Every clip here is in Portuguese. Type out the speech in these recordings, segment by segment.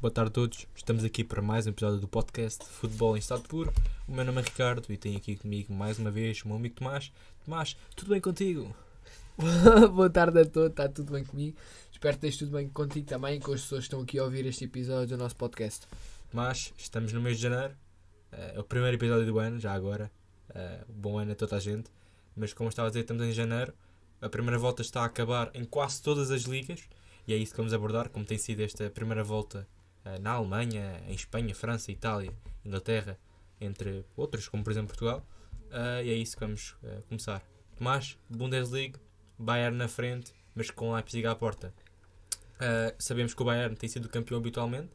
boa tarde a todos. Estamos aqui para mais um episódio do podcast Futebol em Estado Puro. O meu nome é Ricardo e tenho aqui comigo mais uma vez o meu amigo Tomás. Tomás, tudo bem contigo? boa tarde a todos, está tudo bem comigo? Espero que esteja tudo bem contigo também, com as pessoas que estão aqui a ouvir este episódio do nosso podcast. Tomás, estamos no mês de janeiro, eh, é o primeiro episódio do ano, já agora. Uh, bom ano a toda a gente. Mas como estava a dizer, estamos em janeiro. A primeira volta está a acabar em quase todas as ligas e é isso que vamos abordar, como tem sido esta primeira volta na Alemanha, em Espanha, França, Itália, Inglaterra, entre outros, como por exemplo Portugal. Uh, e é isso que vamos uh, começar. Tomás, Bundesliga, Bayern na frente, mas com Leipzig à porta. sabemos que o Bayern tem sido campeão habitualmente,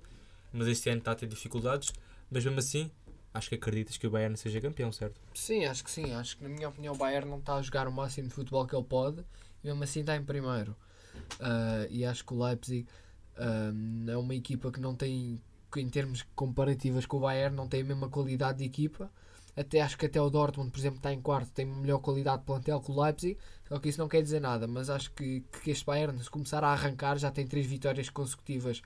mas este ano está a ter dificuldades. Mas mesmo assim, acho que acreditas que o Bayern seja campeão, certo? Sim, acho que sim. Acho que, na minha opinião, o Bayern não está a jogar o máximo de futebol que ele pode e mesmo assim está em primeiro. Uh, e acho que o Leipzig uh, é uma equipa que não tem, em termos comparativos com o Bayern, não tem a mesma qualidade de equipa. Até acho que até o Dortmund, por exemplo, está em quarto, tem melhor qualidade de plantel que o Leipzig. Só que isso não quer dizer nada, mas acho que, que este Bayern, se começar a arrancar, já tem três vitórias consecutivas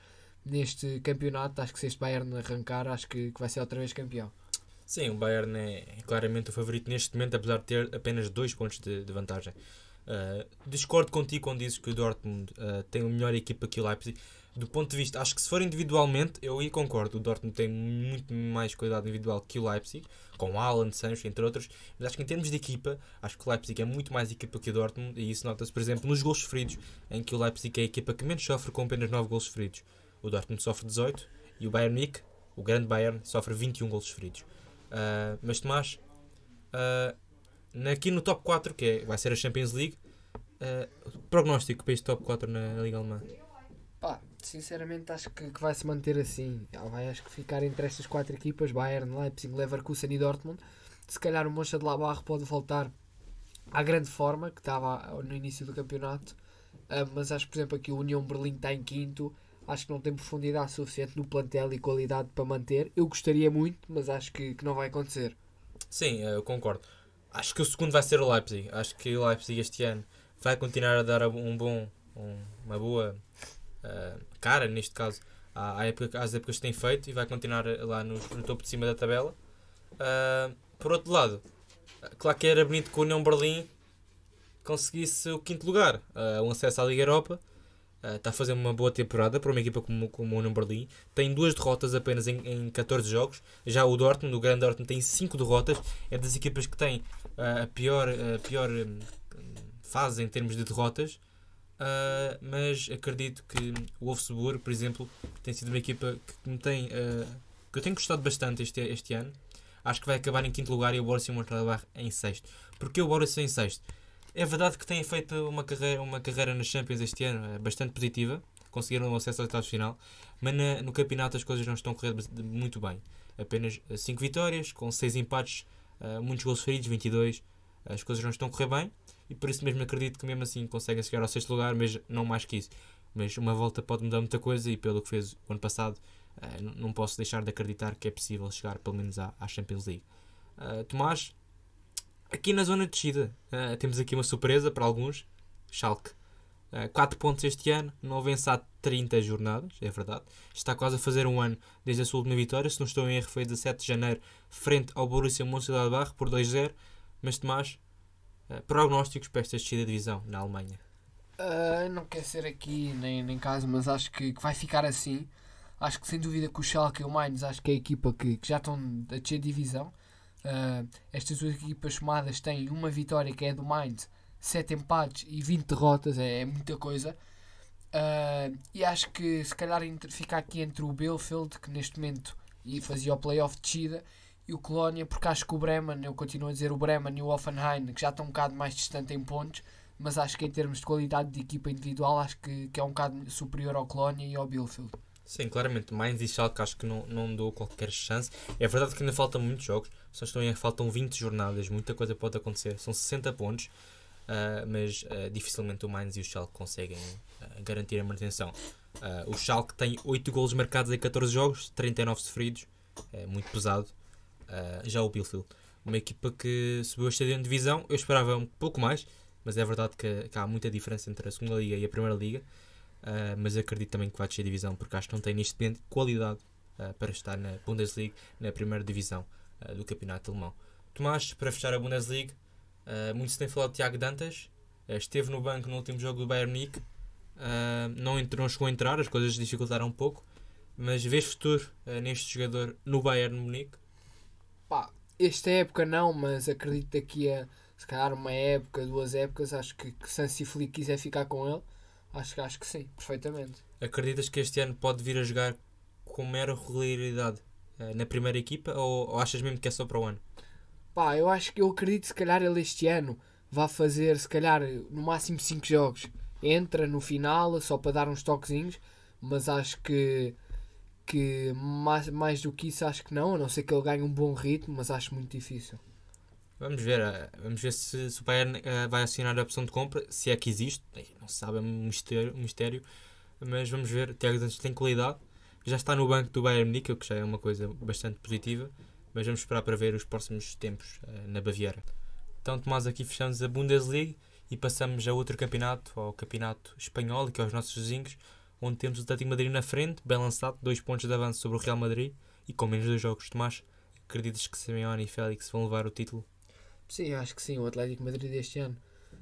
neste campeonato. Acho que se este Bayern arrancar, acho que, que vai ser outra vez campeão. Sim, o Bayern é claramente o favorito neste momento, apesar de ter apenas dois pontos de, de vantagem. Uh, discordo contigo quando dizes que o Dortmund uh, tem uma melhor equipa que o Leipzig. Do ponto de vista, acho que se for individualmente, eu aí concordo. O Dortmund tem muito mais qualidade individual que o Leipzig, com Alan, Sancho, entre outros. Mas acho que em termos de equipa, acho que o Leipzig é muito mais equipa que o Dortmund. E isso nota-se, por exemplo, nos gols sofridos, em que o Leipzig é a equipa que menos sofre com apenas 9 gols sofridos. O Dortmund sofre 18 e o Bayern Munich, o grande Bayern, sofre 21 gols sofridos. Uh, mas Tomás, uh, aqui no top 4, que é, vai ser a Champions League, uh, prognóstico para este top 4 na, Liga Alemã? Pá, sinceramente acho que, que vai se manter assim. Vai acho que ficar entre estas quatro equipas, Bayern, Leipzig, Leverkusen e Dortmund. Se calhar o Mönchengladbach pode voltar à grande forma que estava no início do campeonato. Uh, mas acho que, por exemplo, aqui o União Berlim está em quinto. Acho que não tem profundidade suficiente no plantel e qualidade para manter. Eu gostaria muito, mas acho que, que não vai acontecer. Sim, eu concordo. Acho que o segundo vai ser o Leipzig. Acho que o Leipzig este ano vai continuar a dar um bom, um, uma boa uh, cara, neste caso, à, à época, às épocas que tem feito e vai continuar lá no, no topo de cima da tabela. Uh, por outro lado, claro que era bonito que o União Berlim conseguisse o quinto lugar, uh, um acesso à Liga Europa. Está a fazer uma boa temporada para uma equipa como, como o União Berlim. Tem duas derrotas apenas em, em 14 jogos. Já o Dortmund, o grande Dortmund, tem 5 derrotas. É das equipas que tem a pior, a pior um, fase em termos de derrotas, uh, mas acredito que o Wolfsburg, por exemplo, tem sido uma equipa que me tem uh, que eu tenho gostado bastante este, este ano. Acho que vai acabar em quinto lugar e o Borussia Mönchengladbach em sexto. Porque o Borussia em sexto? É verdade que tem feito uma carreira, uma carreira nas Champions este ano é bastante positiva, conseguiram o acesso ao oitavos final, mas na, no campeonato as coisas não estão a correr muito bem. Apenas 5 vitórias, com 6 empates, uh, muitos gols feridos, 22. As coisas não estão a correr bem e por isso mesmo acredito que mesmo assim conseguem chegar ao sexto lugar, mas não mais que isso. Mas uma volta pode mudar muita coisa e pelo que fez o ano passado, uh, não posso deixar de acreditar que é possível chegar pelo menos à, à Champions League. Uh, Tomás, aqui na zona de descida, temos aqui uma surpresa para alguns, Schalke. 4 pontos este ano, não vence há 30 jornadas, é verdade. Está quase a fazer um ano desde a sua última vitória, se não estou em erro, foi 17 de janeiro, frente ao Borussia Mönchengladbach por 2-0. Mas Tomás, Uh, prognósticos para esta descida de divisão na Alemanha? Uh, não quer ser aqui nem, nem caso, mas acho que, que, vai ficar assim. Acho que sem dúvida que o Schalke e o Mainz acho que é a equipa que, que já estão a descer divisão. Uh, estas duas equipas somadas têm uma vitória que é do Mainz, 7 empates e 20 derrotas, é, é muita coisa. Uh, e acho que se calhar ficar aqui entre o Bielefeld, que neste momento e fazia o playoff de descida, e o Colónia, porque acho que o Bremen, eu continuo a dizer o Bremen e o Offenheim, que já estão um bocado mais distante em pontos, mas acho que em termos de qualidade de equipa individual, acho que, que é um bocado superior ao Colónia e ao Bielefeld. Sim, claramente. Mainz e Schalke acho que não, não dou qualquer chance. É verdade que ainda faltam muitos jogos, só estou em faltam 20 jornadas, muita coisa pode acontecer. São 60 pontos, mas uh, dificilmente o Mainz e o Schalke conseguem uh, garantir a manutenção. o Schalke tem 8 golos marcados em 14 jogos, 39 sofridos, é muito pesado. Uh, já o Bielefeld, uma equipa que subiu a estadia de divisão, eu esperava um pouco mais, mas é verdade que, que, há muita diferença entre a segunda liga e a primeira liga. uh, mas acredito também que vai descer divisão, porque acho que não tem neste momento qualidade uh, para estar na Bundesliga, na primeira divisão uh, do campeonato alemão. Tomás, para fechar a Bundesliga, muito se tem falado de Tiago Dantas, esteve no banco no último jogo do Bayern Munique, não, entrou, não chegou a entrar, as coisas dificultaram um pouco, mas vês futuro neste jogador no Bayern Munique? Pá, esta época não, mas acredito que daqui a se calhar uma época, duas épocas, acho que, que se Flick quiser ficar com ele, acho, acho que sim, perfeitamente. Acreditas que este ano pode vir a jogar com mera regularidade uh, na primeira equipa ou, ou, achas mesmo que é só para o ano? Pá, eu acho que eu acredito se calhar ele este ano vai fazer se calhar no máximo 5 jogos. Entra no final só para dar uns toquezinhos, mas acho que que mais, mais do que isso acho que não, a não ser que ele ganhe um bom ritmo, mas acho muito difícil. Vamos ver, eh, vamos ver se, se o Bayern uh, vai assinar a opção de compra, se é que existe, não se sabe, é um mistério, um mistério mas vamos ver, Tiago Santos tem qualidade, já está no banco do Bayern Munique, o que já é uma coisa bastante positiva, mas vamos esperar para ver os próximos tempos uh, na Baviera. Então, Tomás, aqui fechamos a Bundesliga e passamos a outro campeonato, ao campeonato espanhol, que é os nossos vizinhos, onde temos o Atlético Madrid na frente, bem lançado, dois pontos de avanço sobre o Real Madrid e com menos dois jogos. Tomás, acreditas que Simeone e Félix vão levar o título? Sim, acho que sim. O Atlético Madrid este ano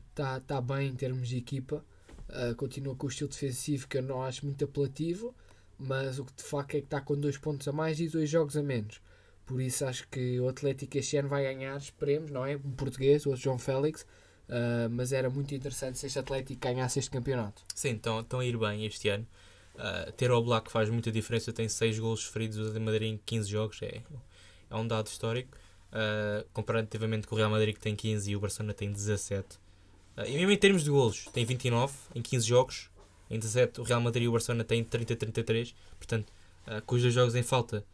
está tá bem em termos de equipa. Uh, continua com o estilo defensivo que eu não acho muito apelativo, mas o que de facto é que está com dois pontos a mais e dois jogos a menos. Por isso acho que o Atlético este ano vai ganhar, esperemos, não é? Um português, o outro João Félix. Uh, mas era muito interessante se este Atlético ganhasse este campeonato. Sim, estão, a ir bem este ano. Uh, ter o Black faz muita diferença, tem 6 golos feridos o Madrid em 15 jogos, é, é um dado histórico uh, comparativamente com o Real Madrid que tem 15 e o Barcelona tem 17. Uh, e mesmo em termos de golos, tem 29 em 15 jogos, em 17 o Real Madrid e o Barcelona têm 30-33, portanto, uh, com os dois jogos em falta,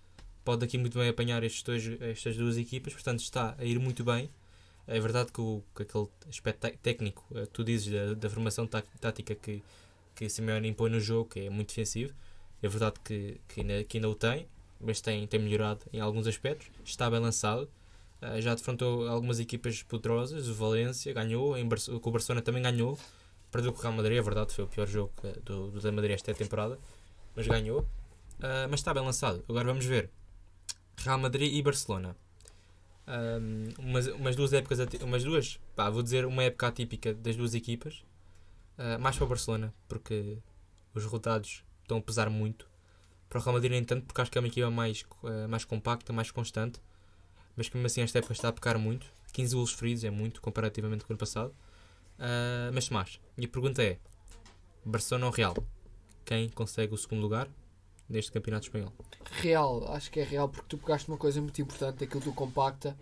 pode aqui muito bem apanhar estes dois, estas duas equipas, portanto está a ir muito bem. É verdade que, o, que aquele aspecto técnico, uh, tu dizes da, da formação tá, tática que, que Simeone impõe no jogo, que é muito defensivo, é verdade que, que, ainda, que ainda o tem, mas tem, tem melhorado em alguns aspectos, está bem lançado. Uh, já defrontou algumas equipas poderosas, o Valência ganhou, em o Barcelona também ganhou, perdeu com o Real Madrid, é verdade, foi o pior jogo do, do Real Madrid esta temporada, mas ganhou. Mas está bem lançado. Agora vamos ver Real Madrid e Barcelona. Um, umas, umas duas épocas, umas duas, pá, vou dizer uma época atípica das duas equipas, uh, mais para o Barcelona, porque os resultados estão a pesar muito. Para o Real Madrid, nem tanto, porque acho que é uma equipa mais, uh, mais compacta, mais constante mas que mesmo assim esta época está a pecar muito. 15 golos feridos é muito comparativamente com o ano passado. Uh, mas mais, minha pergunta é: Barcelona ou Real? Quem consegue o segundo lugar neste campeonato espanhol? Real, acho que é Real porque tu pegaste uma coisa muito importante, aquilo do compacta,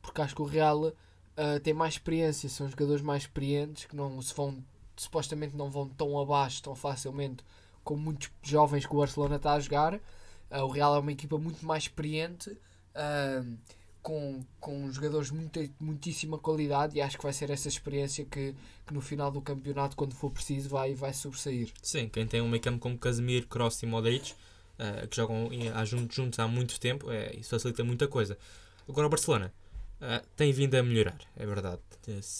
porque acho que o Real uh, tem mais experiência, são jogadores mais experientes que não se vão supostamente não vão tão abaixo tão facilmente como muitos jovens que o Barcelona está a jogar. Uh, o Real é uma equipa muito mais experiente. Uh, com, com jogadores de muita, muitíssima qualidade e acho que vai ser essa experiência que, que no final do campeonato, quando for preciso, vai, vai sobressair. Sim, quem tem um meio campo como Casemiro, Kroos e Modric, uh, que jogam juntos, juntos há muito tempo, é, isso facilita muita coisa. Agora o Barcelona uh, tem vindo a melhorar, é verdade.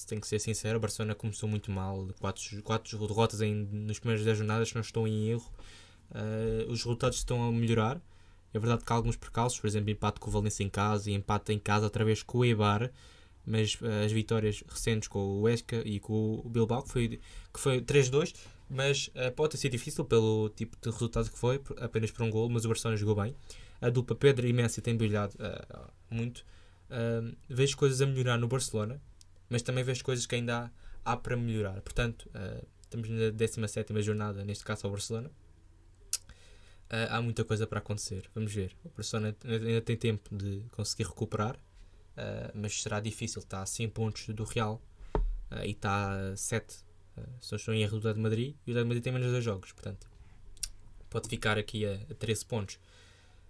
Tem que ser sincero, o Barcelona começou muito mal, 4, quatro derrotas em, nos primeiros 10 jornadas, não estou em erro. Uh, os resultados estão a melhorar é verdade que há alguns percalços, por exemplo, empate com o Valência em casa e empate em casa outra vez com o Eibar, mas uh, as vitórias recentes com o Huesca e com o Bilbao, que foi, que foi 3-2, mas uh, pode ter sido difícil pelo tipo de resultado que foi, apenas por um gol, mas o Barcelona jogou bem. A dupla Pedro e Messi tem brilhado uh, muito. vejo coisas a melhorar no Barcelona, mas também vejo coisas que ainda há, há para melhorar. Portanto, estamos na 17 jornada, neste caso ao Barcelona uh, há muita coisa para acontecer. Vamos ver. O Barcelona ainda tem tempo de conseguir recuperar, uh, mas será difícil. Está a 100 pontos do Real uh, e está a 7. Uh, se em erro do de Madrid, e o de Madrid tem menos dois jogos, portanto pode ficar aqui a, a 13 pontos.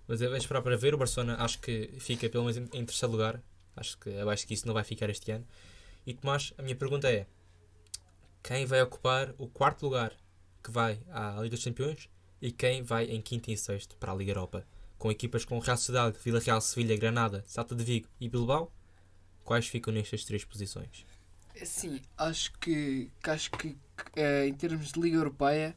Mas é esperar para ver. O Barcelona acho que fica pelo menos em terceiro lugar. Acho que abaixo que isso não vai ficar este ano. E Tomás, a minha pergunta é: quem vai ocupar o quarto lugar que vai à Liga dos Campeões e quem vai em quinto e sexto para a Liga Europa. Com equipas como Real Sociedade, Vila Real, Sevilha, Granada, Salta de Vigo e Bilbao, quais ficam nestas três posições? Sim, acho que, acho que eh, em termos de Liga Europeia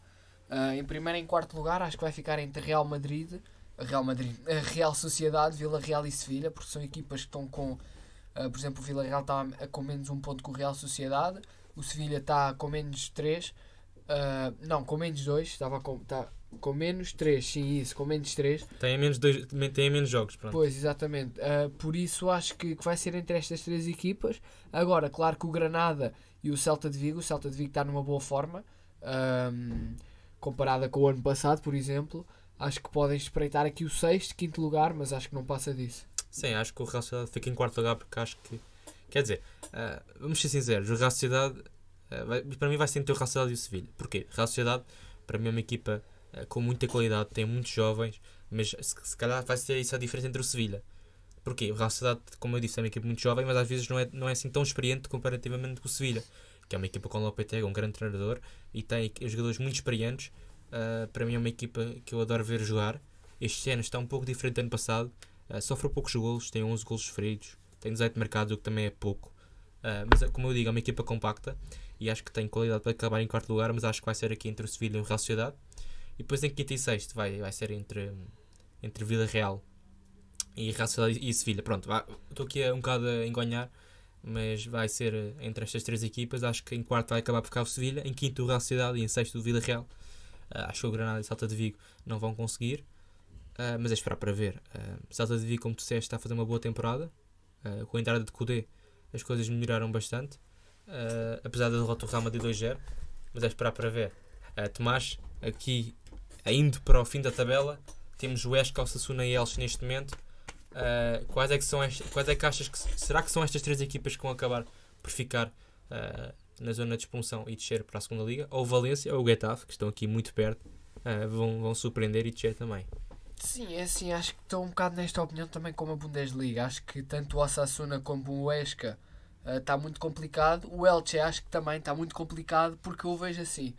Uh, em primeiro e em quarto lugar, acho que vai ficar entre Real Madrid, Real Madrid, a Real Sociedade, Vila Real e Sevilha, porque são equipas que estão com, uh, por exemplo, o Vila Real está com menos um ponto que o Real Sociedade, o Sevilha está com menos 3, uh, não, com menos 2, estava com, tá, com menos 3, sim, isso, com menos 3. Tem menos, dois, tem menos jogos, pronto. Pois, exatamente. Uh, por isso acho que, que vai ser entre estas três equipas. Agora, claro que o Granada e o Celta de Vigo, o Celta de Vigo está numa boa forma, um, comparada com o ano passado, por exemplo. Acho que podem espreitar aqui o sexto, quinto lugar, mas acho que não passa disso. Sim, acho que o Real Sociedade fica em quarto lugar porque acho que. Quer dizer, uh, vamos ser sinceros, o Real Sociedade, uh, vai, para mim vai ser entre o Real Sociedade e o Sevilha. Porquê? Real Sociedade, para mim, é uma equipa com muita qualidade, tem muitos jovens, mas se, se calhar vai ser isso a diferença entre o Sevilha. Porquê? O Real Sociedade, como eu disse, é uma equipa muito jovem, mas às vezes não é, não é assim tão experiente comparativamente com o Sevilha, que é uma equipa com o Lopetegui, um grande treinador, e tem jogadores muito experientes Uh, para mim é uma equipa que eu adoro ver jogar. Este ano está um pouco diferente do ano passado. Uh, sofre poucos golos, tem 11 golos feridos, tem 18 marcados, o que também é pouco. Uh, mas como eu digo, é uma equipa compacta e acho que tem qualidade para acabar em quarto lugar, mas acho que vai ser aqui entre o Sevilha e o Real Sociedade. E depois em quinto e sexto vai, vai ser entre, entre Vila Real e Real e Sevilha. Pronto, estou aqui um bocado a enganhar, mas vai ser entre estas três equipas. Acho que em quarto vai acabar por ficar o Sevilha, em quinto o Real Sociedade e em sexto o Vila Real. Uh, acho que o Granada e Salta de Vigo não vão conseguir, uh, mas é esperar para ver. Uh, Salta de Vigo, como tu disseste, está a fazer uma boa temporada. Uh, com a entrada de Kudê, as coisas melhoraram bastante, apesar da derrota do Real Madrid 2-0, mas é esperar para ver. Tomás, aqui, indo para o fim da tabela, temos o Esca, o Sassuna e Elche neste momento. quais é que são estas, quais é que achas que será que são estas três equipas que vão acabar por ficar na zona de expulsão e descer para a segunda liga, ou o Valência ou o Getafe, que estão aqui muito perto, uh, vão, vão surpreender e descer também. Sim, é assim, acho que estou um bocado nesta opinião também como a Bundesliga. Acho que tanto o Osasuna como o Esca está uh, muito complicado. O Elche acho que também está muito complicado porque eu vejo assim.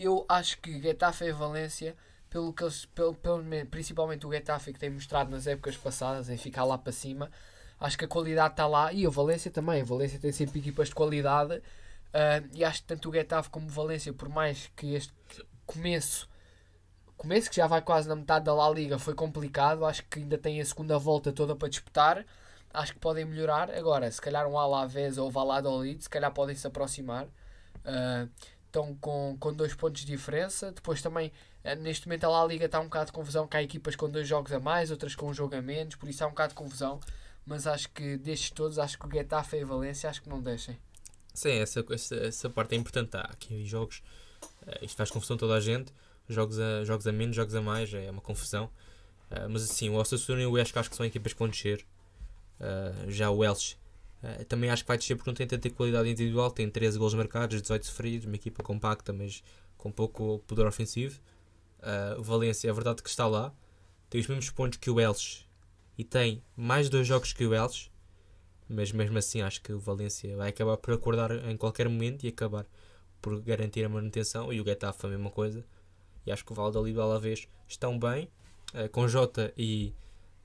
Eu acho que Getafe e Valência, pelo que eles, pelo, pelo, principalmente o Getafe que tem mostrado nas épocas passadas em ficar lá para cima, acho que a qualidade está lá e o Valência também. O Valência tem sempre equipas de qualidade Uh, e acho que tanto o Getafe como o Valência, por mais que este começo, começo que já vai quase na metade da La Liga, foi complicado, acho que ainda tem a segunda volta toda para disputar. Acho que podem melhorar. Agora, se calhar um Alavés ou Valladolid, se calhar podem se aproximar. Uh, estão com, com dois pontos de diferença. Depois também, uh, neste momento, a La Liga está um bocado de confusão, que há equipas com dois jogos a mais, outras com um jogo a menos, por isso há um bocado de confusão. Mas acho que destes todos, acho que o Getafe e a Valência, acho que não deixem. Sim, essa, essa, essa parte é importante. Há aqui jogos, uh, isto faz confusão toda a gente. Jogos a, jogos a menos, jogos a mais, é uma confusão. Uh, mas assim, o Osasuna e o Esco acho que são equipas que vão descer. Já o Elche também acho que vai descer porque não tem tanta qualidade individual. Tem 13 gols marcados, 18 sofridos, uma equipa compacta, mas com pouco poder ofensivo. o Valência é verdade que está lá, tem os mesmos pontos que o Elche. E tem mais dois jogos que o Elche mas mesmo assim acho que o Valência vai acabar por acordar em qualquer momento e acabar por garantir a manutenção. E o Getafe a mesma coisa. E acho que o Valladolid e o Alavés estão bem. Uh, com Jota e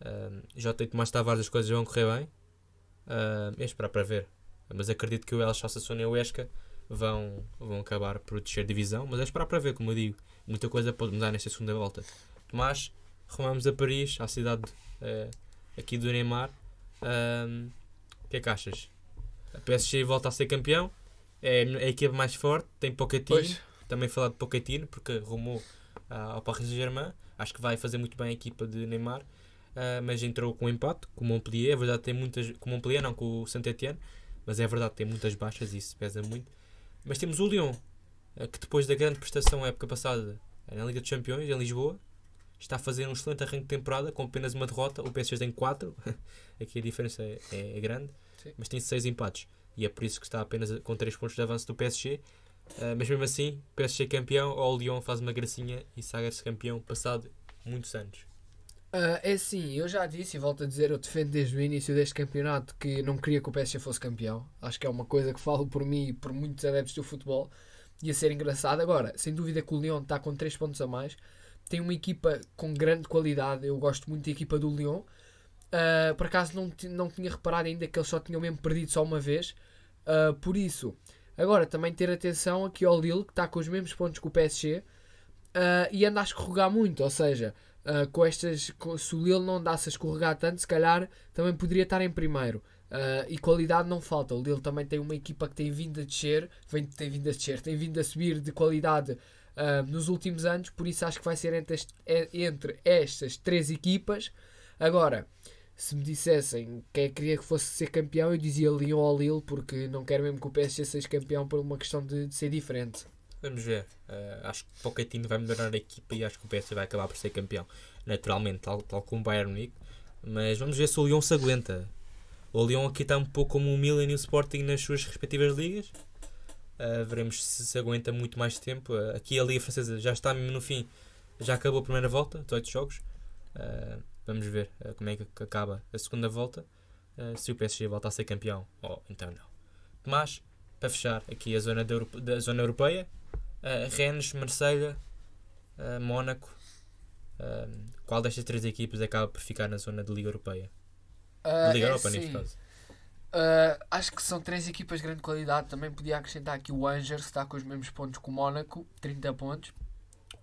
uh, Jota e Tomás Tavares as coisas vão correr bem uh, é esperar para ver. Mas acredito que o El Sassone e o Esca vão, vão acabar por descer divisão mas é esperar para ver como eu digo. Muita coisa pode mudar nesta segunda volta. Tomás rumamos a Paris à cidade uh, aqui do Neymar. Uh, o que é que achas? A PSG volta a ser campeão, é a equipa mais forte, tem Pochettino, pois. também falar de Pochettino, porque rumou uh, ao Paris Saint-Germain, acho que vai fazer muito bem a equipa de Neymar, uh, mas entrou com um empate, com o Montpellier, é verdade tem muitas, com o Montpellier não, com o Saint-Etienne, mas é verdade tem muitas baixas e isso pesa muito. Mas temos o Lyon, uh, que depois da grande prestação na época passada na Liga dos Campeões, em Lisboa, está a fazer um excelente arranque de temporada com apenas uma derrota. O PSG tem 4, aqui a diferença é, é, é grande, Sim. mas tem 6 empates e é por isso que está apenas com 3 pontos de avanço do PSG. Uh, mas mesmo assim, PSG campeão, ou o Lyon faz uma gracinha e saga-se campeão passado muitos anos. Uh, é sim, eu já disse e volto a dizer, eu defendo desde o início deste campeonato que não queria que o PSG fosse campeão. Acho que é uma coisa que falo por mim e por muitos adeptos do futebol. Ia ser engraçado. Agora, sem dúvida que o Lyon está com 3 pontos a mais tem uma equipa com grande qualidade. Eu gosto muito da equipa do Lyon. Uh, por acaso não, não tinha reparado ainda que eles só tinham mesmo perdido só uma vez. Uh, por isso, agora também ter atenção aqui ao Lille, que está com os mesmos pontos que o PSG. e anda a escorregar muito. Ou seja, uh, com estas, com, se o Lille não andasse a escorregar tanto, se calhar também poderia estar em primeiro. Uh, e qualidade não falta. O Lille também tem uma equipa que tem vindo a descer, vem, tem vindo a descer, tem vindo a subir de qualidade uh, nos últimos anos, por isso acho que vai ser entre, este, entre estas três equipas. Agora, se me dissessem quem é queria que fosse ser campeão, eu dizia Lyon ou Lille, porque não quero mesmo que o PSG seja campeão por uma questão de, de ser diferente. Vamos ver. Uh, acho que Pochettino vai melhorar a equipa e acho que o PSG vai acabar por ser campeão. Naturalmente, tal, tal como o Bayern Munique. Mas vamos ver se o Lyon se aguenta. O Lyon aqui está um pouco como o Milan e o Sporting nas suas respectivas ligas. Uh, veremos se se aguenta muito mais tempo. Uh, aqui a Liga Francesa já está mesmo no fim. Já acabou a primeira volta, 18 jogos. Vamos ver como é que acaba a segunda volta. se o PSG volta a ser campeão ou então não. Mas, para fechar aqui a zona da, da zona europeia, Rennes, Marselha, Mónaco. qual destas três equipas acaba por ficar na zona de Liga Europeia? Uh, Liga é Europa, neste caso. Uh, acho que são três equipas de grande qualidade. Também podia acrescentar aqui o Angers, que está com os mesmos pontos que o Mónaco, 30 pontos.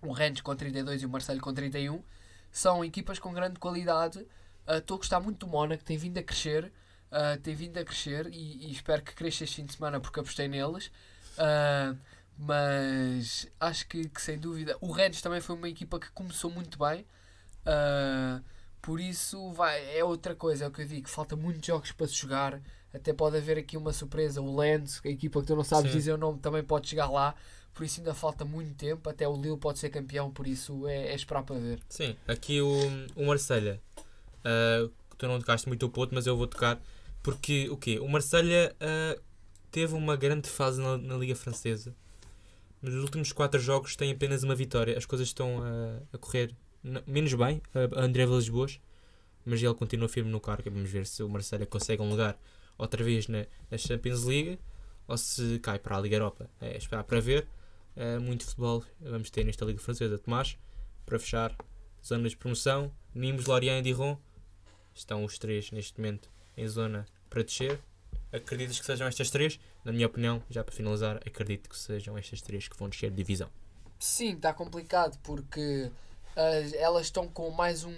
O Rennes com 32 e o Marseille com 31. São equipas com grande qualidade. Uh, estou a gostar muito do Mónaco, tem vindo a crescer. Uh, tem vindo a crescer e, e, espero que cresça este fim de semana porque apostei neles. Uh, mas acho que, que, sem dúvida o Rennes também foi uma equipa que começou muito bem. Uh, por isso vai, é outra coisa, é o que eu digo, falta muitos jogos para se jogar. Até pode haver aqui uma surpresa. O Lens, a equipa que tu não sabes Sim. dizer o nome, também pode chegar lá. Por isso ainda falta muito tempo. Até o Lille pode ser campeão, por isso é, é esperar para ver. Sim, aqui o, o Marselha. Uh, tu não tocaste muito o ponto, mas eu vou tocar. Porque o quê? O Marselha uh, teve uma grande fase na, na, Liga Francesa. Nos últimos 4 jogos tem apenas uma vitória. As coisas estão uh, a correr menos bem a André Villas-Boas. Mas ele continua firme no cargo. Vamos ver se o Marselha consegue um lugar outra vez na, na Champions League ou se cai para a Liga Europa. É esperar para ver. É, muito futebol vamos ter nesta Liga Francesa. Tomás, para fechar, zona de promoção, Nimes, Lorient e Diron estão os três neste momento em zona para descer. Acreditas que sejam estas três? Na minha opinião, já para finalizar, acredito que sejam estas três que vão descer de divisão. Sim, está complicado porque uh, elas estão com mais um,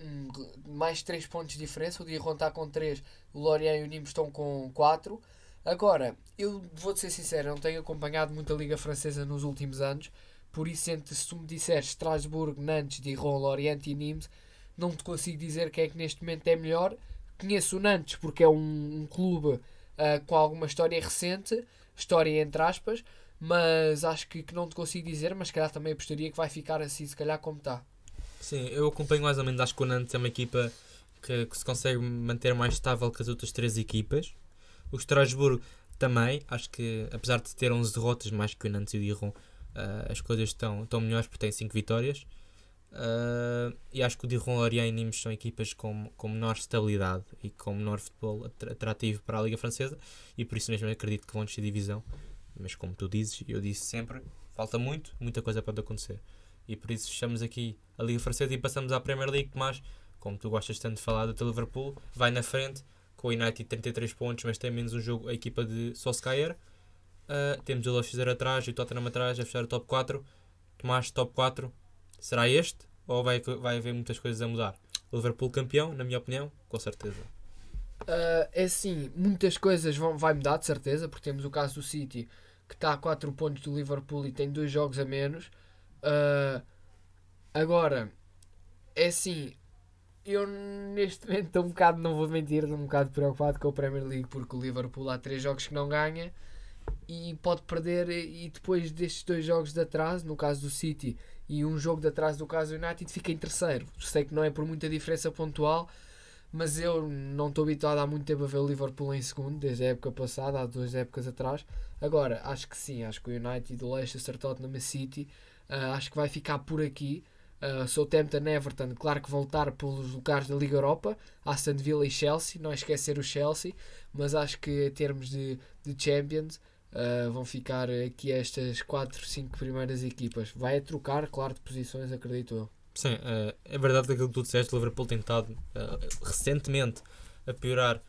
um, mais 3 pontos de diferença. O Dijon está com 3, o Lorient e o Nîmes estão com 4. Agora, eu vou ser sincero, não tenho acompanhado muito a Liga Francesa nos últimos anos. Por isso, entre, se tu me disseres Strasbourg, Nantes, Dijon, Lorient e Nîmes, não te consigo dizer quem é que neste momento é melhor. Conheço o Nantes porque é um, um clube uh, com alguma história recente, história entre aspas, mas acho que, que não te consigo dizer, mas se calhar também apostaria que vai ficar assim, se calhar como está. Sim, eu acompanho mais ou menos. Acho que o Nantes é uma equipa que, que, se consegue manter mais estável que as outras três equipas. O Strasbourg também. Acho que, apesar de ter 11 derrotas mais que o Nantes e o Dijon, uh, as coisas estão, estão melhores porque têm 5 vitórias. Uh, e acho que o Dijon, Lorient e Nimes são equipas com, com menor estabilidade e com menor futebol atrativo para a Liga Francesa. E por isso mesmo acredito que vão descer divisão. Mas como tu dizes, eu disse sempre, falta muito, muita coisa pode acontecer. E por isso fechamos aqui a Liga Francesa e passamos à Premier League, mas como tu gostas tanto de falar do teu Liverpool, vai na frente com o United 33 pontos, mas tem menos um jogo a equipa de Solskjaer. Uh, temos o Leicester atrás e o Tottenham atrás a fechar o top 4. Tomás, top 4 será este ou vai, vai haver muitas coisas a mudar? Liverpool campeão, na minha opinião, com certeza. Uh, é assim, muitas coisas vão, vai mudar de certeza, porque temos o caso do City que está a 4 pontos do Liverpool e tem dois jogos a menos. Uh, agora, é assim, eu neste momento estou um bocado, não vou mentir, estou um bocado preocupado com a Premier League porque o Liverpool há três jogos que não ganha e pode perder e depois destes dois jogos de atraso, no caso do City e um jogo de atraso do caso United, fica em terceiro. Sei que não é por muita diferença pontual, mas eu não estou habituado há muito tempo a ver o Liverpool em segundo, desde a época passada, há duas épocas atrás. Agora, acho que sim, acho que o United, o Leicester, Tottenham City Uh, acho que vai ficar por aqui. Uh, Southampton, Everton, claro que voltar pelos lugares da Liga Europa, Aston Villa e Chelsea, não esquecer o Chelsea, mas acho que em termos de, de Champions uh, vão ficar aqui estas 4, 5 primeiras equipas. Vai trocar, claro, de posições, acredito eu. Sim, uh, é verdade aquilo que tu disseste, o Liverpool tem estado uh, recentemente a piorar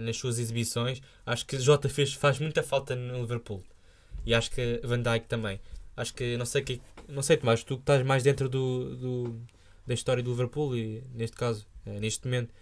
nas suas exibições. Acho que Jota fez, faz muita falta no Liverpool e acho que Van Dijk também. Acho que não sei que não sei Tomás, tu que estás mais dentro do, do, da história do Liverpool e neste caso, neste momento,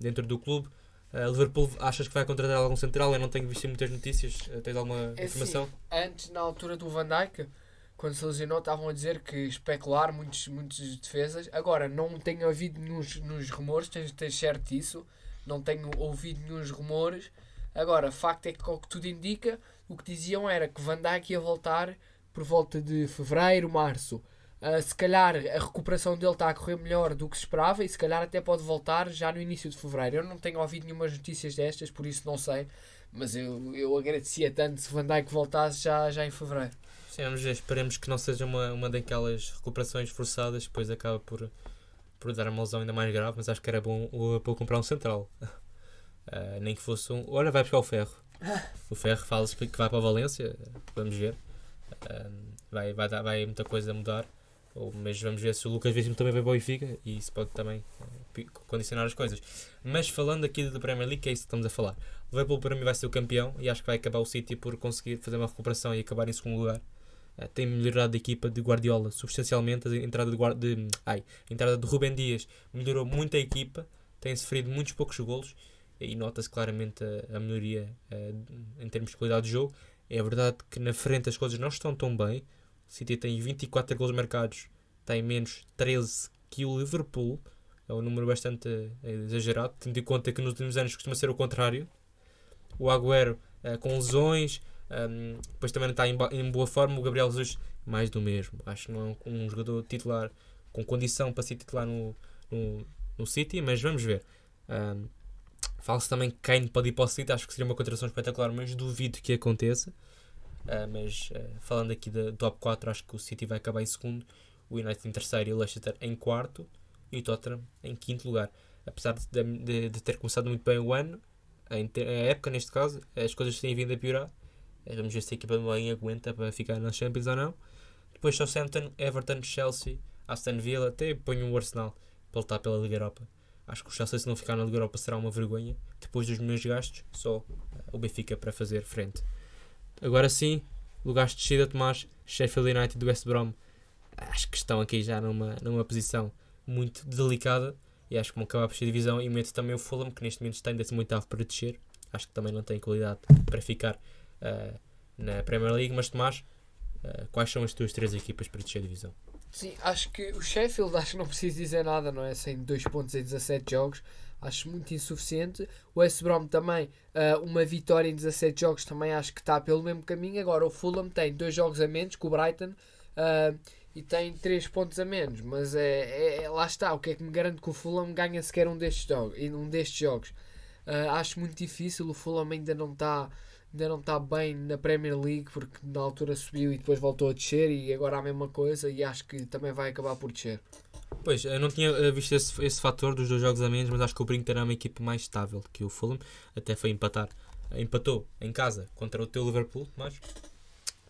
dentro do clube. Uh, Liverpool achas que vai contratar algum central? Eu não tenho visto muitas notícias. Uh, tens alguma É informação? assim, antes, na altura do Van Dijk, quando se lesionou, estavam a dizer que especular muitos, muitos defesas. Agora, não tenho ouvido nos, nos rumores, tens, tens certo isso. Não tenho ouvido nenhum rumores. Agora, facto é que, o que tudo indica, o que diziam era que Van Dijk ia voltar por volta de fevereiro, março. Uh, se calhar a recuperação dele está a correr melhor do que se esperava e se calhar até pode voltar já no início de fevereiro. Eu não tenho ouvido nenhumas notícias destas, por isso não sei. Mas eu, eu agradecia tanto se Van Dijk voltasse já, já em fevereiro. Sim, vamos ver. Esperemos que não seja uma, uma daquelas recuperações forçadas, depois acaba por, por dar uma lesão ainda mais grave. Mas acho que era bom o Liverpool comprar um central. Uh, nem que fosse um. Olha, vai buscar o ferro. O ferro fala-se que vai para a Valência. Vamos ver. Uh, vai, vai, vai muita coisa a mudar. Ou, mas vamos ver se o Lucas Veríssimo também vai para o Benfica e isso pode também uh, condicionar as coisas. Mas falando aqui da Premier League, que é isso que estamos a falar. O Liverpool para mim vai ser o campeão e acho que vai acabar o City por conseguir fazer uma recuperação e acabar em segundo lugar. Uh, tem melhorado a equipa de Guardiola substancialmente. A entrada de, de, ai, a entrada de Rubem Dias melhorou muito a equipa. Tem sofrido muitos poucos golos e nota-se claramente a, a melhoria uh, em termos de qualidade de jogo. É verdade que na frente as coisas não estão tão bem. O City tem 24 gols marcados, tem menos 13 que o Liverpool. É um número bastante uh, exagerado, tendo em conta que nos últimos anos costuma ser o contrário. O Agüero uh, com lesões, um, depois também está em, em, boa forma. O Gabriel Jesus, mais do mesmo. Acho que não é um, um jogador titular com condição para ser titular no, no, no City, mas vamos ver. Um, Fala-se também que Kane pode ir para o City, acho que seria uma contratação espetacular, mas duvido que aconteça. Uh, mas uh, falando aqui do top 4, acho que o City vai acabar em segundo, o United em terceiro e o Leicester em quarto e o Tottenham em quinto lugar. Apesar de, de, de ter começado muito bem o ano, a, época neste caso, as coisas têm vindo a piorar. Uh, vamos ver se a equipa do bem aguenta para ficar na Champions ou não. Depois Southampton, Everton, Chelsea, Aston Villa, até ponho o Arsenal para lutar pela Liga Europa. Acho que o Chelsea, se não ficar na Liga Europa, será uma vergonha. Depois dos meus gastos, só o Benfica para fazer frente. Agora sim, lugares de descida, Tomás, Sheffield United West Brom. Acho que estão aqui já numa, numa posição muito delicada e acho que vão acabar por ser divisão. E meto também o Fulham, que neste momento está em 18 para descer. Acho que também não tem qualidade para ficar uh, na Premier League. Mas, Tomás, uh, quais são as tuas três equipas para descer a divisão? Sim, acho que o Sheffield, acho que não preciso dizer nada, não é? Sem 2 pontos em 17 jogos, acho muito insuficiente. O West Brom também, uh, uma vitória em 17 jogos, também acho que está pelo mesmo caminho. Agora, o Fulham tem 2 jogos a menos que o Brighton uh, e tem 3 pontos a menos, mas é, é, é, lá está. O que é que me garante que o Fulham ganha sequer um destes jogos? Um destes jogos? Uh, acho muito difícil, o Fulham ainda não está ainda não está bem na Premier League porque na altura subiu e depois voltou a descer e agora a mesma coisa e acho que também vai acabar por descer. Pois, eu não tinha eh, visto esse, esse fator dos dois jogos a menos, mas acho que o Brighton era uma equipe mais estável que o Fulham, até foi empatar. Empatou em casa contra o teu Liverpool, mas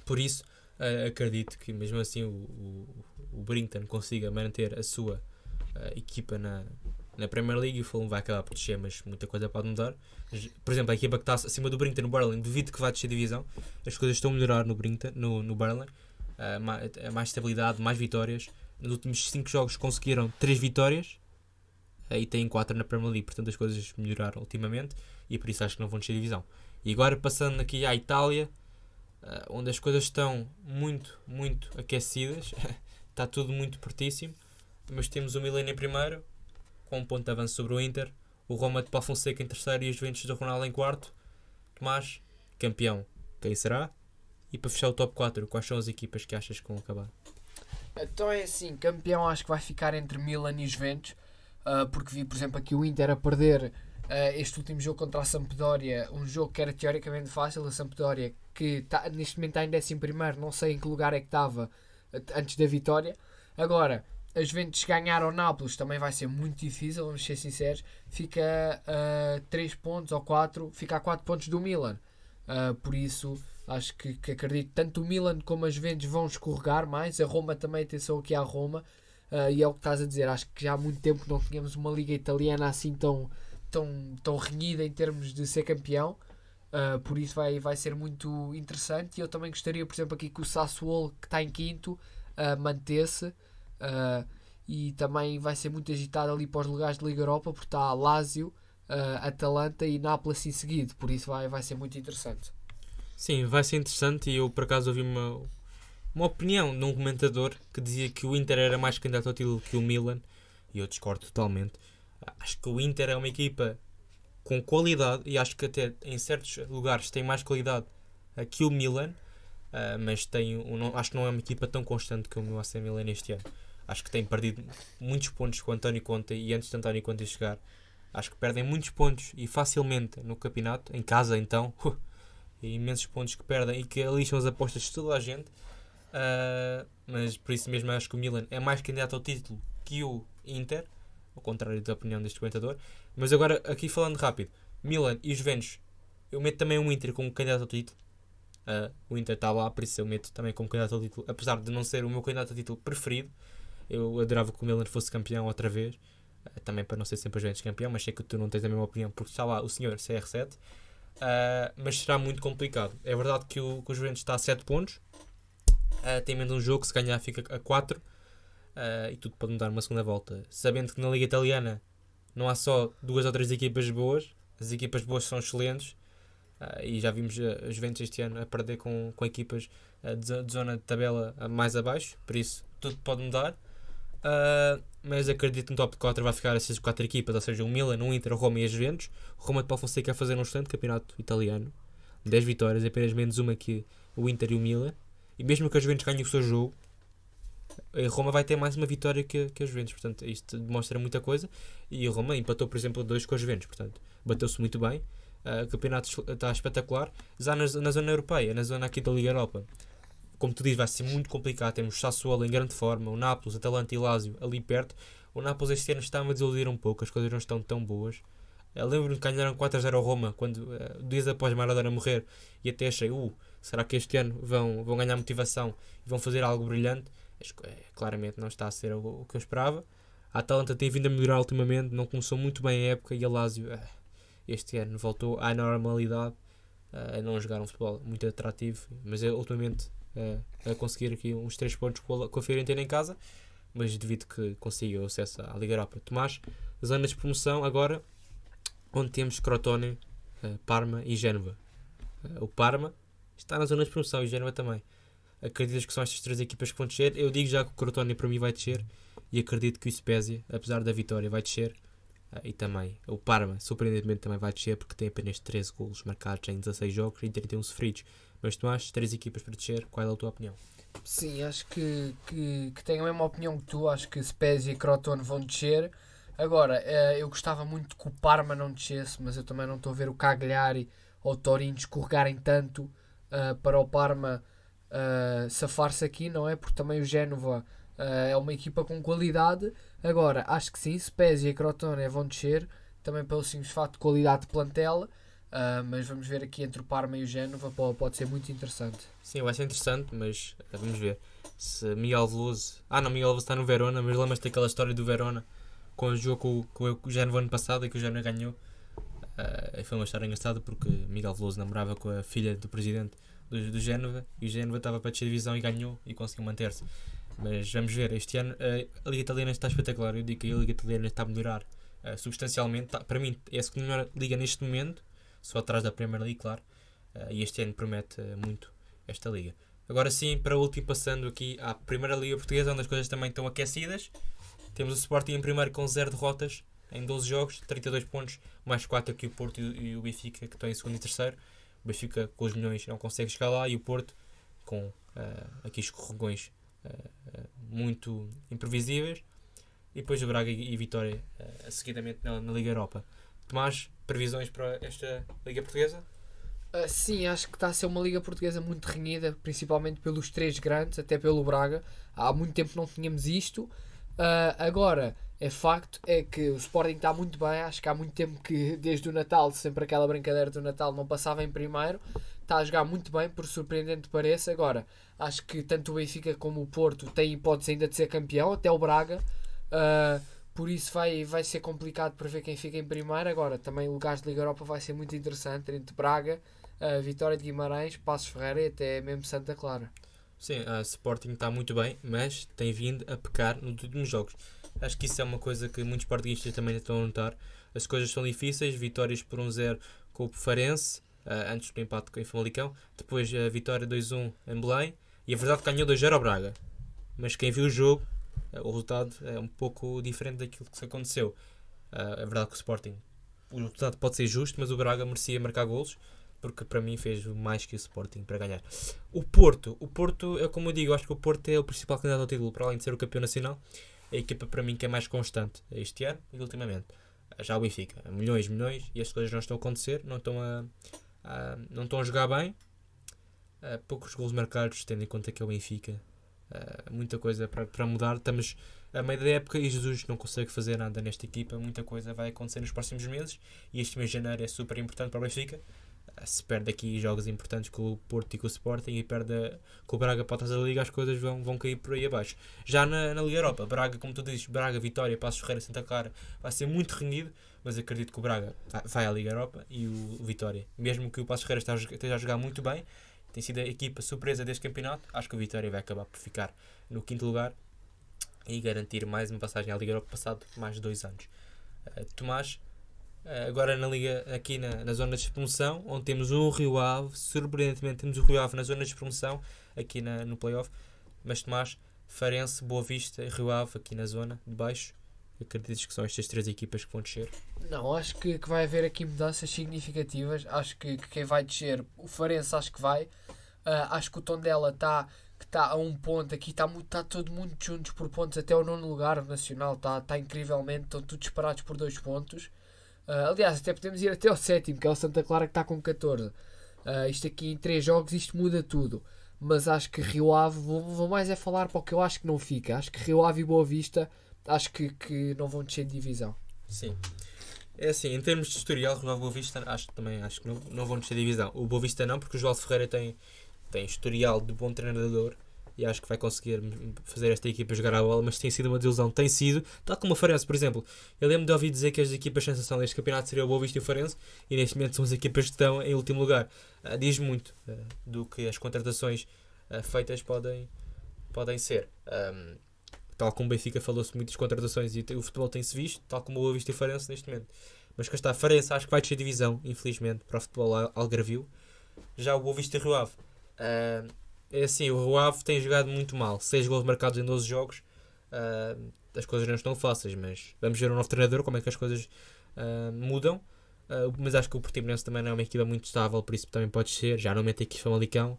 por isso uh, acredito que mesmo assim o, o, o consiga manter a sua equipa na, na Premier League e o Fulham vai acabar por descer, mas muita coisa pode mudar. Por exemplo, a equipa que está acima do Brinton no Burnley, duvido que vá descer divisão. As coisas estão a melhorar no Brinton, no, no Burnley. Uh, mais, mais, estabilidade, mais vitórias. Nos últimos 5 jogos conseguiram 3 vitórias e têm 4 na Premier League, portanto as coisas melhoraram ultimamente e por isso acho que não vão descer divisão. E agora passando aqui à Itália, uh, onde as coisas estão muito, muito aquecidas, está tudo muito pertíssimo, mas temos o Milan em primeiro, com um ponto de avanço sobre o Inter, o Roma de Paulo Fonseca em terceiro e os Juventus do Ronaldo em quarto. Tomás, campeão, quem será? E para fechar o top 4, quais são as equipas que achas que vão acabar? Então é assim, campeão acho que vai ficar entre Milan e Juventus, uh, porque vi, por exemplo, aqui o Inter a perder uh, este último jogo contra a Sampdoria, um jogo que era teoricamente fácil, a Sampdoria, que tá, neste momento está em 11 primeiro, não sei em que lugar é que estava antes da vitória. Agora, a Juventus ganhar ao Nápoles também vai ser muito difícil, vamos ser sinceros. Fica a uh, 3 pontos ou 4, fica a 4 pontos do Milan. Uh, por isso, acho que, que, acredito tanto o Milan como a Juventus vão escorregar mais. A Roma também, atenção aqui à Roma. Uh, e é o que estás a dizer. Acho que já há muito tempo que não tínhamos uma liga italiana assim tão, tão, tão renhida em termos de ser campeão. Uh, por isso vai, vai ser muito interessante. E eu também gostaria, por exemplo, aqui que o Sassuolo, que está em quinto, uh, mantesse. Uh, e também vai ser muito agitado ali para os lugares de Liga Europa, porque está Lazio, Atalanta e Nápoles em seguido. Por isso vai, vai ser muito interessante. Sim, vai ser interessante. E eu, por acaso, ouvi uma, uma opinião de um comentador que dizia que o Inter era mais candidato ao título que o Milan. E eu discordo totalmente. Acho que o Inter é uma equipa com qualidade e acho que até em certos lugares tem mais qualidade que o Milan, uh, mas tem, um, acho que não é uma equipa tão constante como o AC Milan este ano. Acho que tem perdido muitos pontos com António Conte e antes de António Conte chegar, acho que perdem muitos pontos e facilmente no campeonato, em casa então, uh, imensos pontos que perdem e que alixam as apostas de toda a gente. Uh, mas por isso mesmo acho que o Milan é mais candidato ao título que o Inter, ao contrário da opinião deste comentador. Mas agora, aqui falando rápido, Milan e Juventus, eu meto também o Inter como candidato ao título. Uh, o Inter está lá, por isso eu meto também como candidato ao título, apesar de não ser o meu candidato ao título preferido. Eu adorava que o Milan fosse campeão outra vez, uh, também para não ser sempre a Juventus campeão, mas sei que tu não tens a mesma opinião porque está lá o senhor CR7. Uh, ah, mas será muito complicado. É verdade que o, que o Juventus está a 7 pontos, tem menos um jogo, se ganhar fica a 4 e tudo pode mudar uma segunda volta. Sabendo que na Liga Italiana não há só duas ou três equipas boas, as equipas boas são excelentes uh, e já vimos uh, Juventus este ano a perder com, com equipas uh, de, zona de tabela mais abaixo, por isso tudo pode mudar. Uh, mas acredito no top 4 vai ficar essas quatro equipas, ou seja, o Milan, o Inter, o Roma e a Juventus. O Roma de Paulo Fonseca a fazer um excelente campeonato italiano, 10 vitórias, apenas menos uma que o Inter e o Milan. E mesmo que a Juventus ganhe o seu jogo, a Roma vai ter mais uma vitória que, que a Juventus, portanto isto demonstra muita coisa. E a Roma empatou por exemplo dois com a Juventus, portanto bateu-se muito bem. Uh, o campeonato está espetacular. Já na, na zona europeia, na zona aqui da Liga Europa como tu dizes vai ser muito complicado. Temos Sassuolo em grande forma, o Nápoles, Atalanta e Lazio ali perto, o Nápoles este ano está a desiludir um pouco, as coisas não estão tão boas. Eu lembro-me que ganharam 4-0 ao Roma quando, uh, dias após Maradona morrer e até achei, uh, será que este ano vão, vão ganhar motivação e vão fazer algo brilhante? É, claramente não está a ser o, o, que eu esperava. A Atalanta tem vindo a melhorar ultimamente, não começou muito bem a época e a Lazio eh, este ano voltou à normalidade, eh, a não jogar um futebol muito atrativo, mas ultimamente eh, a conseguir aqui uns 3 pontos com a, com a Fiorentina em casa, mas devido que consiga o acesso à Liga Europa. Tomás, zonas de promoção agora, onde temos Crotone, Parma e Génova. o Parma está na zona de promoção e Génova também acreditas que são estas três equipas que vão descer? Eu digo já que o Crotone para mim vai descer e acredito que o Spezia, apesar da vitória, vai descer. Uh, e também o Parma, surpreendentemente, também vai descer porque tem apenas 13 golos marcados em 16 jogos e 31 sofridos. Mas tu achas três equipas para descer? Qual é a tua opinião? Sim, acho que, que, que tenho a mesma opinião que tu. Acho que Spezia e Crotone vão descer. Agora, uh, eu gostava muito que o Parma não descesse, mas eu também não estou a ver o Cagliari ou o Torino escorregarem tanto uh, para o Parma uh, safar-se aqui, não é? Porque também o Génova uh, é uma equipa com qualidade. Agora, acho que sim, Spezia e Crotone vão descer, também pelo simples fato de qualidade de plantel. Uh, mas vamos ver aqui entre o Parma e o Génova, pode, ser muito interessante. Sim, vai ser interessante, mas vamos ver se Miguel Veloso. Ah, não, Miguel Veloso está no Verona, mas lembras-te daquela história do Verona com o com, com o Génova ano passado e que o Génova ganhou. Uh, foi uma história engraçada porque Miguel Veloso namorava com a filha do presidente do, do Génova e o Génova estava para descer divisão e ganhou e conseguiu manter-se. Mas vamos ver, este ano a, Liga Italiana está espetacular. Eu digo que a Liga Italiana está a melhorar uh, substancialmente. Tá, para mim, é a segunda melhor liga neste momento, só atrás da Premier League, claro. Uh, e este ano promete uh, muito esta liga. Agora sim, para último, passando aqui à Primeira Liga Portuguesa, onde as coisas também estão aquecidas. Temos o Sporting em primeiro com 0 derrotas em 12 jogos, 32 pontos, mais 4 aqui o Porto e o Benfica, que estão em segundo e terceiro. O Benfica com os milhões não consegue chegar lá e o Porto com uh, aqui escorregões uh, muito imprevisíveis. E depois o Braga e, e Vitória uh, seguidamente na, na, Liga Europa. Tomás, previsões para esta Liga Portuguesa? Uh, sim, acho que está a ser uma Liga Portuguesa muito renhida, principalmente pelos três grandes, até pelo Braga. Há muito tempo não tínhamos isto. Uh, agora, é facto é que o Sporting está muito bem. Acho que há muito tempo que, desde o Natal, sempre aquela brincadeira do Natal, não passava em primeiro. Está a jogar muito bem, por surpreendente pareça. Agora, acho que tanto o Benfica como o Porto têm hipótese ainda de ser campeão, até o Braga. Uh, por isso vai, vai ser complicado para ver quem fica em primeiro. Agora, também lugares de Liga Europa vai ser muito interessante entre Braga, a Vitória de Guimarães, Passos Ferreira e até mesmo Santa Clara. Sim, a Sporting está muito bem, mas tem vindo a pecar nos últimos jogos. Acho que isso é uma coisa que muitos sportingistas também estão a notar. As coisas são difíceis, vitórias por 1-0 com o Farense, uh, antes do empate com o Famalicão, depois a vitória 2-1 em Belém, e a verdade ganhou 2-0 ao Braga. Mas quem viu o jogo, o resultado é um pouco diferente daquilo que aconteceu. Uh, é verdade que o Sporting, o resultado pode ser justo, mas o Braga merecia marcar golos, porque para mim fez mais que o Sporting para ganhar. O Porto, o Porto é como eu digo, acho que o Porto é o principal candidato ao título, para além de ser o campeão nacional, é a equipa para mim que é mais constante este ano e ultimamente. Já o Benfica, milhões, milhões, e as coisas não estão a acontecer, não estão a, a não estão a jogar bem. Uh, poucos gols marcados, tendo em conta que é o Benfica. Uh, muita coisa para, mudar. Estamos a meio da época e Jesus não consegue fazer nada nesta equipa. Muita coisa vai acontecer nos próximos meses e este mês de janeiro é super importante para o Benfica se perde aqui jogos importantes com o Porto e com o Sporting e perde com o Braga para trás da Liga, as coisas vão, vão cair por aí abaixo. Já na, na Liga Europa, Braga, como tu dizes, Braga, Vitória, Passos Ferreira, Santa Clara, vai ser muito renhido, mas acredito que o Braga vai à Liga Europa e o Vitória, mesmo que o Passos Ferreira esteja a jogar muito bem, tem sido a equipa surpresa deste campeonato, acho que o Vitória vai acabar por ficar no quinto lugar e garantir mais uma passagem à Liga Europa passado mais dois anos. Uh, Tomás, eh, agora na Liga, aqui na, na zona de promoção, onde temos o Rio Ave, surpreendentemente temos o Rio Ave na zona de promoção, aqui na, no playoff, mas Tomás, Farense, Boa Vista e Rio Ave aqui na zona de baixo. Acreditas que são estas três equipas que vão descer? Não, acho que, que vai haver aqui mudanças significativas. Acho que, que quem vai descer, o Farense acho que vai. Uh, acho que o tom dela está que está a um ponto aqui, está tá todo mundo juntos por pontos até o nono lugar, Nacional está tá incrivelmente, estão todos separados por dois pontos. Uh, aliás, até podemos ir até ao sétimo, que é o Santa Clara que está com 14. Uh, ah, isto aqui em 3 jogos, isto muda tudo. Mas acho que Rio Ave, vou, vou, mais é falar para o que eu acho que não fica. Acho que Rio Ave e Boa Vista, acho que, que não vão descer de divisão. Sim. É assim, em termos de historial, Rio Ave Boa Vista, acho, também acho que não, não vão descer de divisão. O Boa Vista não, porque o João Ferreira tem, tem historial de bom treinador e acho que vai conseguir fazer esta equipa jogar a bola, mas tem sido uma desilusão. Tem sido, tal como o Farense, por exemplo. Eu lembro de ouvir dizer que as equipas sensação deste campeonato seriam o Boa Vista e o Farense, e neste momento são as equipas que estão em último lugar. Uh, diz muito uh, do que as contratações uh, feitas podem, podem ser. Um, tal como o Benfica falou-se muito das contratações e o futebol tem-se visto, tal como o Boa Vista e o Farense neste momento. Mas cá está, Farense acho que vai descer divisão, infelizmente, para o futebol algarvio. Já o Boa Vista e Rio Ave. Uh, é assim, o Rio Ave tem jogado muito mal. 6 gols marcados em 12 jogos. Uh, as coisas não estão fáceis, mas vamos ver o novo treinador, como é que as coisas uh, mudam. Uh, mas acho que o Portimonense também não é uma equipa muito estável, por isso também pode ser. Já não mete aqui Famalicão,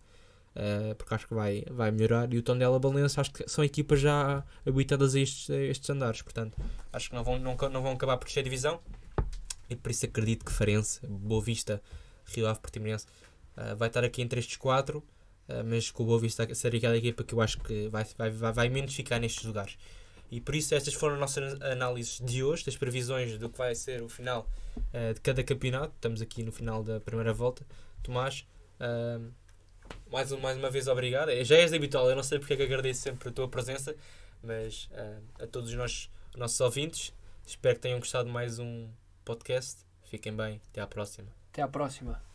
uh, porque acho que vai, vai melhorar. E o Tondela Balença, acho que são equipas já habitadas a estes, a estes andares, portanto, acho que não vão, não, não vão acabar por ser divisão. E por isso acredito que Farense, Boa Vista, Rio Ave, Portimonense, vai estar aqui entre estes quatro. Ah, mas com o Boa Vista ser aquela equipa que eu acho que vai, vai, vai, menos ficar nestes lugares. E por isso estas foram as nossas análises de hoje, das previsões do que vai ser o final uh, de cada campeonato. Estamos aqui no final da primeira volta. Tomás, uh, mais, mais uma vez obrigado. Já és habitual, eu não sei porque é que agradeço sempre a tua presença, mas uh, a todos os nossos ouvintes, espero que tenham gostado de mais um podcast. Fiquem bem, até à próxima. Até à próxima.